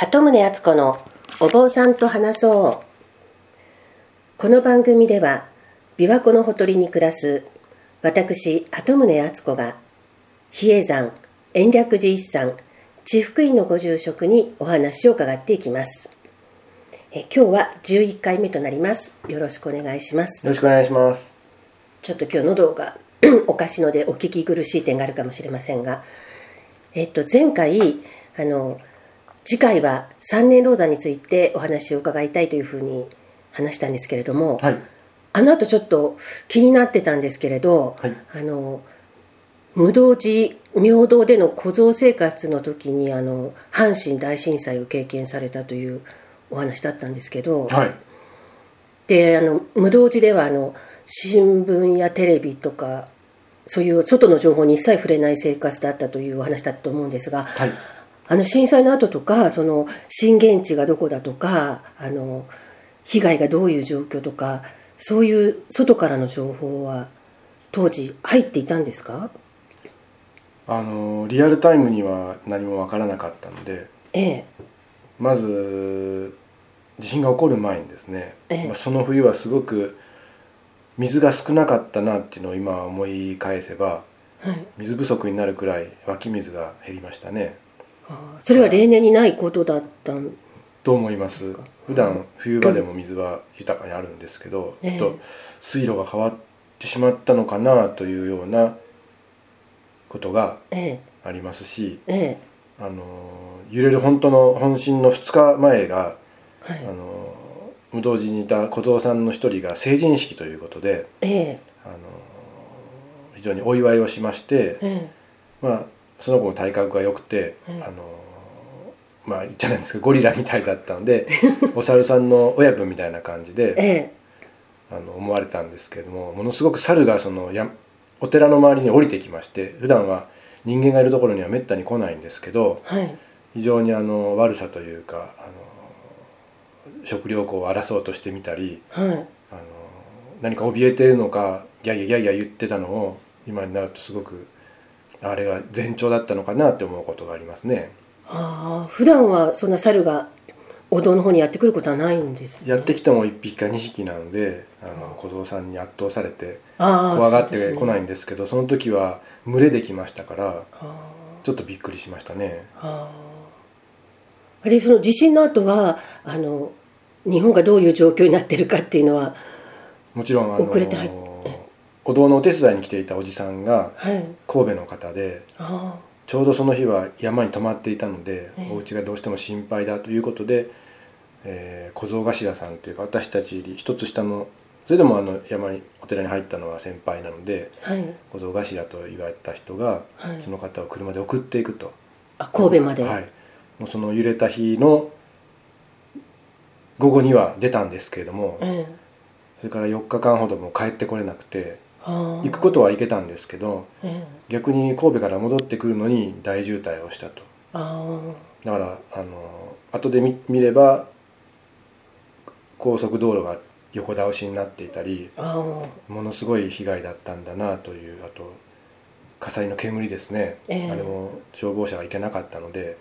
鳩宗敦子のお坊さんと話そう。この番組では琵琶湖のほとりに暮らす私鳩宗敦子が比叡山延暦寺一山地福院のご住職にお話を伺っていきます。え今日は11回目となります。よろしくお願いします。よろしくお願いします。ちょっと今日喉が おかしいのでお聞き苦しい点があるかもしれませんが、えっと、前回あの次回は三年老山についてお話を伺いたいというふうに話したんですけれども、はい。あの後ちょっと気になってたんですけれど、はいあの無道寺明道での小僧生活の時にあの阪神大震災を経験されたというお話だったんですけど、はい。であの無道寺ではあの新聞やテレビとかそういう外の情報に一切触れない生活だったというお話だと思うんですが、はい。あの震災の後とかその震源地がどこだとかあの被害がどういう状況とかそういう外からの情報は当時入っていたんですか？あのリアルタイムには何もわからなかったので、ええ。まず地震が起こる前にですね、ええ。まあその冬はすごく水が少なかったなっていうのを今思い返せば、はい。水不足になるくらい湧き水が減りましたね。それは例年にないことだったんと思います。普段冬場でも水は豊かにあるんですけど、ええ。ちょっと水路が変わってしまったのかなというようなことがえありますし、ええ。あの揺れる本当の本震の2日前が、えはい。あの無道寺にいた小僧さんの一人が成人式ということで、ええ。あの非常にお祝いをしまして、え。まあその子も体格が良くて、うん。あのまあ言っちゃなんですけどゴリラみたいだったので お猿さんの親分みたいな感じえでえあの思われたんですけれどもものすごく猿がそのやお寺の周りに降りてきまして普段は人間がいるところにはめったに来ないんですけどはい。非常にあの悪さというかあの食料庫を荒らそうとしてみたりはい。あの何か怯えているのかギャイヤギャイヤ言ってたのを今になるとすごくあれが前兆だったのかなって思うことがありますね。ああ普段はそんな猿がお堂の方にやってくることはないんです、ね、やってきても1匹か2匹なのであの小僧さんに圧倒されて怖がってこないんですけどその時は群れできましたからあちょっとびっくりしましたね。ああでその地震の後はあの日本がどういう状況になってるかっていうのはもちろんあの遅れて入っお堂のお手伝いに来ていたおじさんがはい。神戸の方であちょうどその日は山に泊まっていたので、ええ。お家がどうしても心配だということで、えー小僧頭さんというか私たちより一つ下のそれでもあの山にお寺に入ったのは先輩なのであはい。小僧頭と言われた人が、はい。その方を車で送っていくと、あ神戸まで、はい、もうその揺れた日の午後には出たんですけれども、ええ。それから4日間ほどもう帰ってこれなくて行くことは行けたんですけどええ。逆に神戸から戻ってくるのに大渋滞をしたと。あだからあの後で見見れば高速道路が横倒しになっていたりものすごい被害だったんだなというあと火災の煙ですね、ええ。あれも消防車が行けなかったので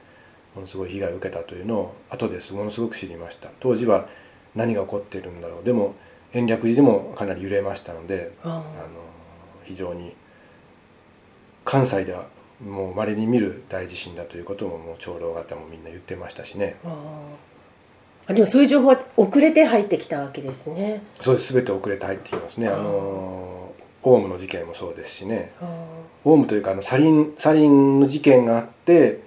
ものすごい被害を受けたというのを後ですものすごく知りました。当時は何が起こっているんだろう。でも延暦寺でもかなり揺れましたのであの非常に関西ではもう稀に見る大地震だということももう長老方もみんな言ってましたしね。ああでもそういう情報は遅れて入ってきたわけですね。そうです。全て遅れて入ってきますね。あのオウムの事件もそうですしね。あオウムというかあのサリンサリンの事件があって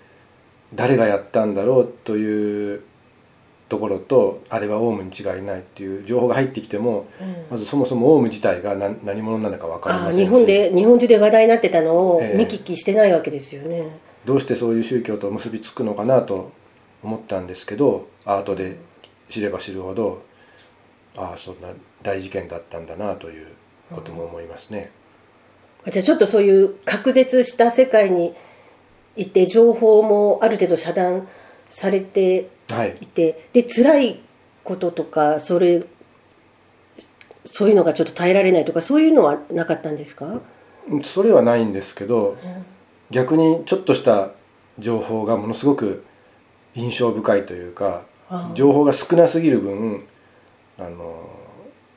誰がやったんだろうというところとあれはオウムに違いないっていう情報が入ってきてもあうん。まずそもそもオウム自体が何何者なのか分かりません日本で日本中で話題になってたのをええ。見聞きしてないわけですよね、どうしてそういう宗教と結びつくのかなと思ったんですけどアートで知れば知るほどああそんな大事件だったんだなということも思いますね。あじゃあちょっとそういう隔絶した世界にいて情報もある程度遮断されてはい。いてで辛いこととかそれそういうのがちょっと耐えられないとかそういうのはなかったんですか、それはないんですけど逆にちょっとした情報がものすごく印象深いというか情報が少なすぎる分あの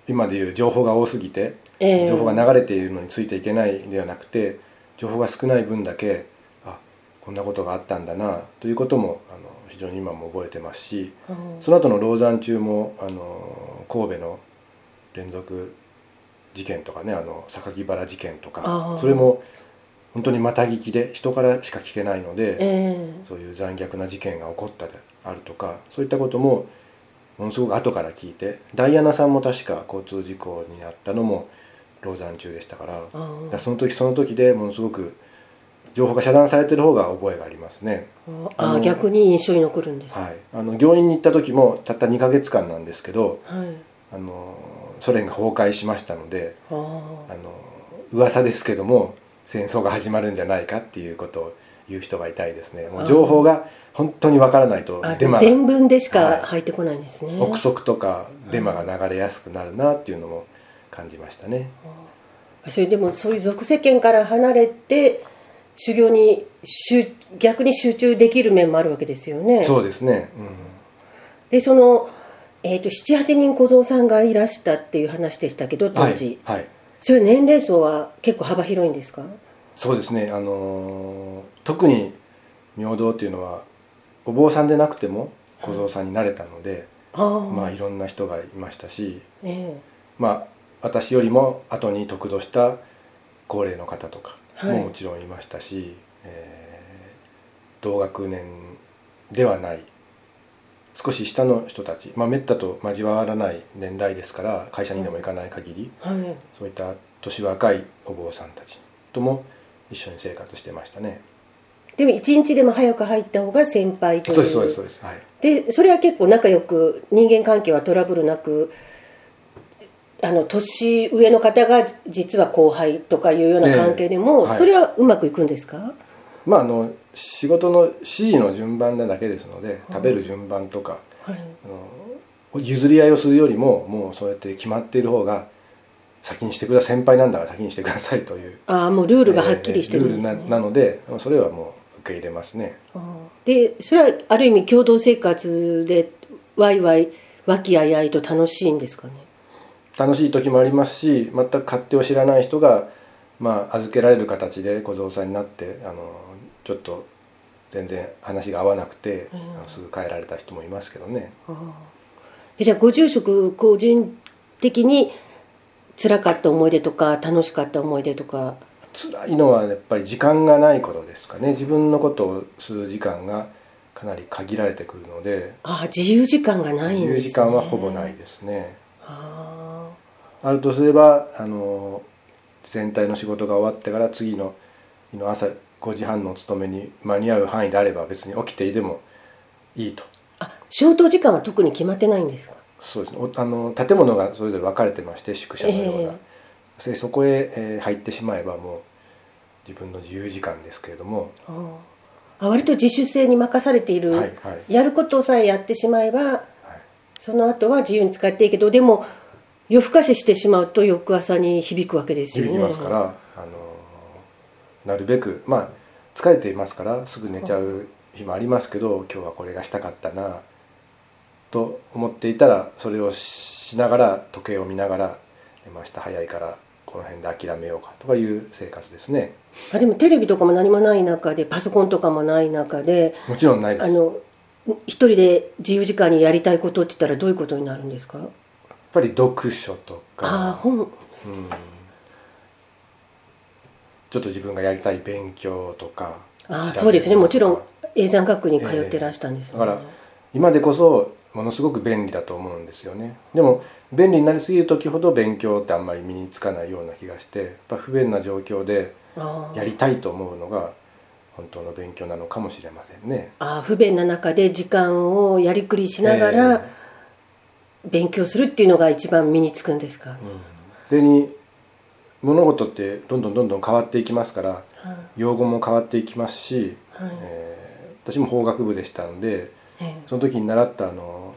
今でいう情報が多すぎてええ。情報が流れているのについていけないではなくて情報が少ない分だけあこんなことがあったんだなということもあの非常に今も覚えてますしうん。その後の籠山中もあの神戸の連続事件とかねあの榊原事件とあかーそれも本当にまた聞きで人からしか聞けないので、えそういう残虐な事件が起こったであるとかそういったこともものすごく後から聞いてダイアナさんも確か交通事故になったのも籠山中でしたからその時その時でものすごく情報が遮断されてる方が覚えがありますね。あーあの逆に印象に残るんですはい、あの病院に行った時もたった2ヶ月間なんですけどはい。あのソ連が崩壊しましたのであー。あの噂ですけども戦争が始まるんじゃないかっていうことを言う人がいたいですね。もう情報が本当にわからないとあデマが伝聞でしはい。か入ってこないんですね、憶測とかデマが流れやすくなるなっていうのも感じましたね。それでもそういう俗世間から離れて修行に集逆に集中できる面もあるわけですよね。そうですね、でその、えー、と78人小僧さんがいらしたっていう話でしたけどうん、はい当時、はい、それ年齢層は結構幅広いんですか？そうですね。あのー特に明道っていうのはお坊さんでなくても小僧さんになれたので、ああ、まあいろんな人がいましたしえまあ私よりも後に得度した高齢の方とかはいももちろんいましたし、えー同学年ではない少し下の人たちまあめったと交わらない年代ですから会社にでも行かない限り、えはいそういった年若いお坊さんたちとも一緒に生活してましたね。でも一日でも早く入った方が先輩というそうですそうですそうです。はい。でそれは結構仲良く人間関係はトラブルなくあの年上の方が実は後輩とかいうような関係でも、ええはい。それはうまくいくんですか、まああの仕事の指示の順番なだけですので食べる順番とか、はい、あの譲り合いをするよりももうそうやって決まっている方が先にしてくだ先輩なんだから先にしてくださいという。ああもうルールがはっきりしてるんですね、えールールななのでそれはもう受け入れますね。でそれはある意味共同生活でワイワイ和気あいあいと楽しいんですかね？楽しい時もありますし全く勝手を知らない人が、まあ、預けられる形で小僧さんになってあのちょっと全然話が合わなくて、うん。すぐ帰られた人もいますけどね。じゃあご住職個人的に辛かった思い出とか楽しかった思い出とか？辛いのはやっぱり時間がないことですかね。自分のことをする時間がかなり限られてくるので。ああ自由時間がないんです、ね、自由時間はほぼないですね。ああるとすればあの全体の仕事が終わってから次の日の朝5時半のお勤めに間に合う範囲であれば別に起きていてもいいと。ああ消灯時間は特に決まってないんですか？そうですね。おあの建物がそれぞれ分かれてまして宿舎のような、えでそこへ、えー入ってしまえばもう自分の自由時間ですけれども。ああ割と自主性に任されている、はいはい。やることさえやってしまえばはい。その後は自由に使っていいけどでも夜更かししてしまうと翌朝に響くわけですよ。ね響きますから、あのなるべくまあ疲れていますからすぐ寝ちゃう日もありますけど今日はこれがしたかったなと思っていたらそれをしながら時計を見ながら「明日早いからこの辺で諦めようか」とかいう生活ですね。あでもテレビとかも何もない中でパソコンとかもない中でもちろんないです。あの一人で自由時間にやりたいことって言ったらどういうことになるんですか？ぱり読書とか。うん。ちょっと自分がやりたい勉強とかあそうですね。もちろん永山学に通ってらしたんですよね、だから今でこそものすごく便利だと思うんですよね。でも便利になりすぎる時ほど勉強ってあんまり身につかないような気がしてやっぱ不便な状況でやりたいと思うのが本当の勉強なのかもしれませんね。ああ不便な中で時間をやりくりしながらえ勉強するっていうのが一番身につくんですか、でに物事ってどんどんどんどん変わっていきますからはい。用語も変わっていきますし、はい。えー私も法学部でしたのでええ。その時に習ったあの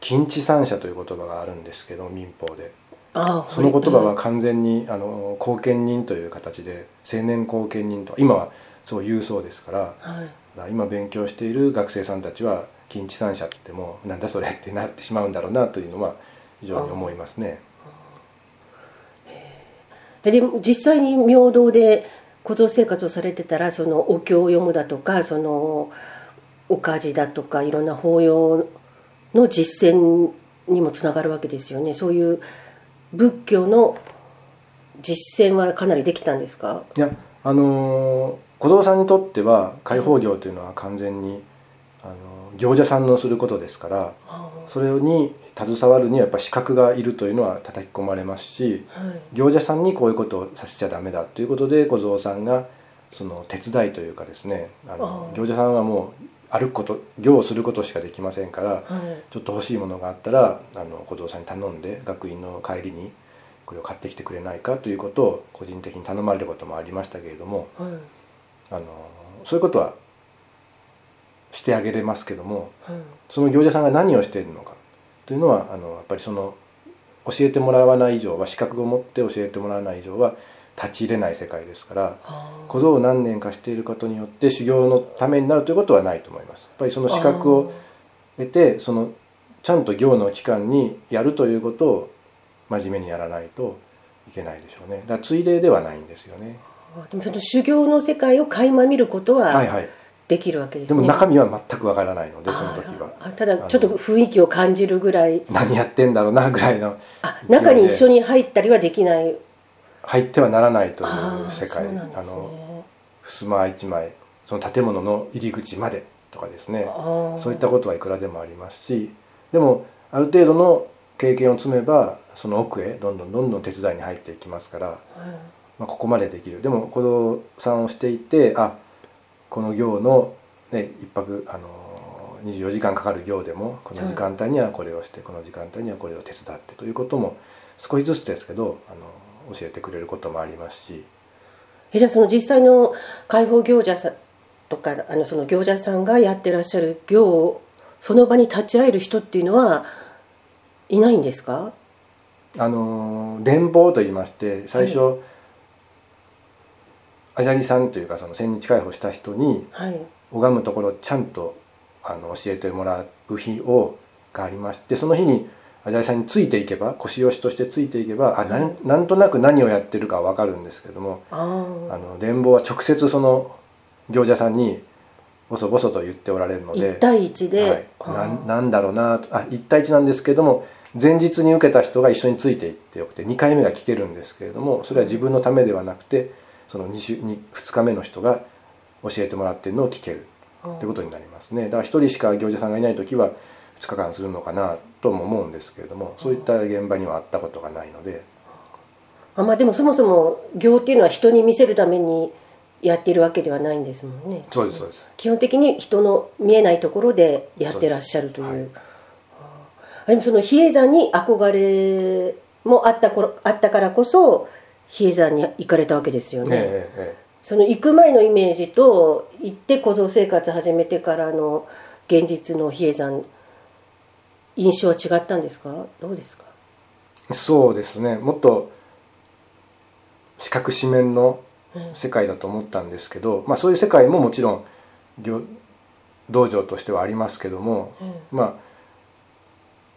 近地三者という言葉があるんですけど民法で。ああその言葉はうん完全にあの後見人という形で青年後見人と今はそう言うそうですからはい。今勉強している学生さんたちは近地三者って言ってもなんだそれってなってしまうんだろうなというのは非常に思いますね。えでも実際に明道で小僧生活をされてたらそのお経を読むだとかそのお家事だとかいろんな法要の実践にもつながるわけですよね。そういう仏教の実践はかなりできたんですか？いやあの小僧さんにとっては開放業というのは完全に、あの行者さんのすることですからそれに携わるにはやっぱ資格がいるというのは叩き込まれますし、はい、行者さんにこういうことをさせちゃダメだということで小僧さんがその手伝いというかですねあの行者さんはもう歩くこと行をすることしかできませんから、はい、ちょっと欲しいものがあったらあの小僧さんに頼んで学院の帰りにこれを買ってきてくれないかということを個人的に頼まれることもありましたけれども、はい、あのそういうことはしてあげれますけども、はい、その行者さんが何をしているのかというのはあのやっぱりその教えてもらわない以上は資格を持って教えてもらわない以上は立ち入れない世界ですから小僧を何年かしていることによって修行のためになるということはないと思います。やっぱりその資格を得てそのちゃんと行の期間にやるということを真面目にやらないといけないでしょうね。だからついでではないんですよね。でもその修行の世界を垣間見ることは、はいはい、できるわけです、ね、でも中身は全くわからないのでその時は。ただちょっと雰囲気を感じるぐらい。何やってんだろうなぐらいのあ中に一緒に入ったりはできない。入ってはならないという世界。あ、ね、あの襖一枚その建物の入り口までとかですね。そういったことはいくらでもありますしでもある程度の経験を積めばその奥へどんどんどんどん手伝いに入っていきますから、まあ、ここまでできる。でも子供さんをしていてあこの行の、ね、一泊あの24時間かかる行でもこの時間帯にはこれをして、この時間帯にはこれを手伝ってということも少しずつですけどあの教えてくれることもありますし。えじゃあその実際の解放行者さんとかあのその行者さんがやってらっしゃる行をその場に立ち会える人っていうのはいないんですか？あの伝法といいまして最初、はい、あじゃりさんというかその千日解放した人に、はい、拝むところちゃんとあの教えてもらう日をがありましてその日にアジャイさんについていけば腰押しとしてついていけばあなんなんとなく何をやってるか分かるんですけどもあの伝法は直接その行者さんにボソボソと言っておられるので1対1で、はい、ななんだろうなあ1対1なんですけども前日に受けた人が一緒についていってよくて2回目が聞けるんですけれどもそれは自分のためではなくてその 2, 週 2, 2日目の人が教えてもらってるのを聞けるってことになりますねだから1人しか行者さんがいない時は2日間するのかなとも思うんですけれどもそういった現場にはあったことがないので。あまあでもそもそも行っていうのは人に見せるためにやっているわけではないんですもんね。そうですそうです。基本的に人の見えないところでやってらっしゃるという。うではい、でもその比叡山に憧れもあった頃あったからこそ比叡山に行かれたわけですよね。ええ、その行く前のイメージと行って小僧生活始めてからの現実の比叡山印象は違ったんですか？どうですか？そうですね。もっと四角四面の世界だと思ったんですけど、うん、まあ、そういう世界ももちろん道場としてはありますけども、うん、まあ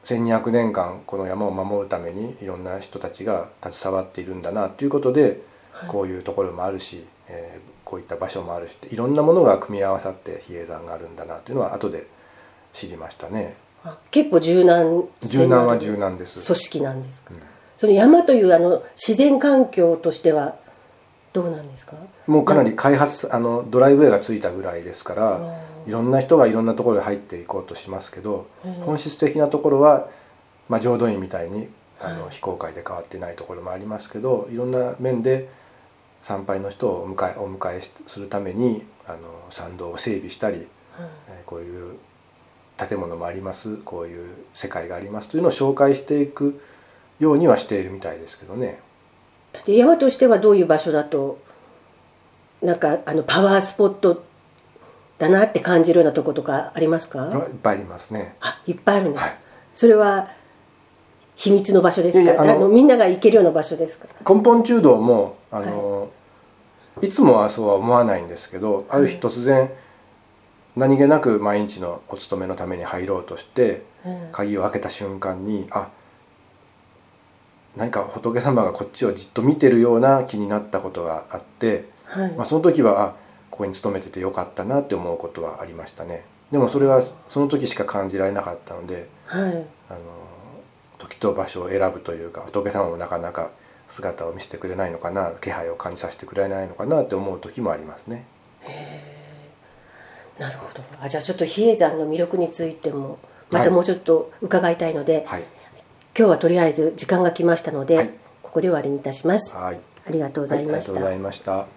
1,200年間この山を守るためにいろんな人たちが携わっているんだなということで、はい、こういうところもあるし、えー、こういった場所もあるしいろんなものが組み合わさって比叡山があるんだなというのは後で知りましたね。結構柔軟柔軟は柔軟です。組織なんですか、うん、その山というあの自然環境としてはどうなんですか？もうかなり開発あのドライブウェイがついたぐらいですからいろんな人がいろんなところに入っていこうとしますけど本質的なところは、まあ、浄土院みたいにあの、非公開で変わってないところもありますけどいろんな面で参拝の人をお迎えお迎えするためにあの参道を整備したり、うん、こういう建物もありますこういう世界がありますというのを紹介していくようにはしているみたいですけどね。で山としてはどういう場所だとなんかあのパワースポットだなって感じるようなとことかありますか？いっぱいありますね。あいっぱいあるんです、はい、それは秘密の場所ですか？あのみんなが行けるような場所ですか？根本中道もあの、はい、いつもはそうは思わないんですけどある日突然、何気なく毎日のお勤めのために入ろうとしてうん。鍵を開けた瞬間にあ何か仏様がこっちをじっと見てるような気になったことがあって、はい。まあ、その時はあここに勤めててよかったなって思うことはありましたね。でもそれはその時しか感じられなかったのではい。あの時と場所を選ぶというか仏様もなかなか姿を見せてくれないのかな気配を感じさせてくれないのかなって思う時もありますね。なるほど。あじゃあちょっと比叡山の魅力についてもまたもうちょっと伺いたいので、はい、今日はとりあえず時間が来ましたので、はい。ここで終わりにいたします。はい、ありがとうございました、はいありがとうございました。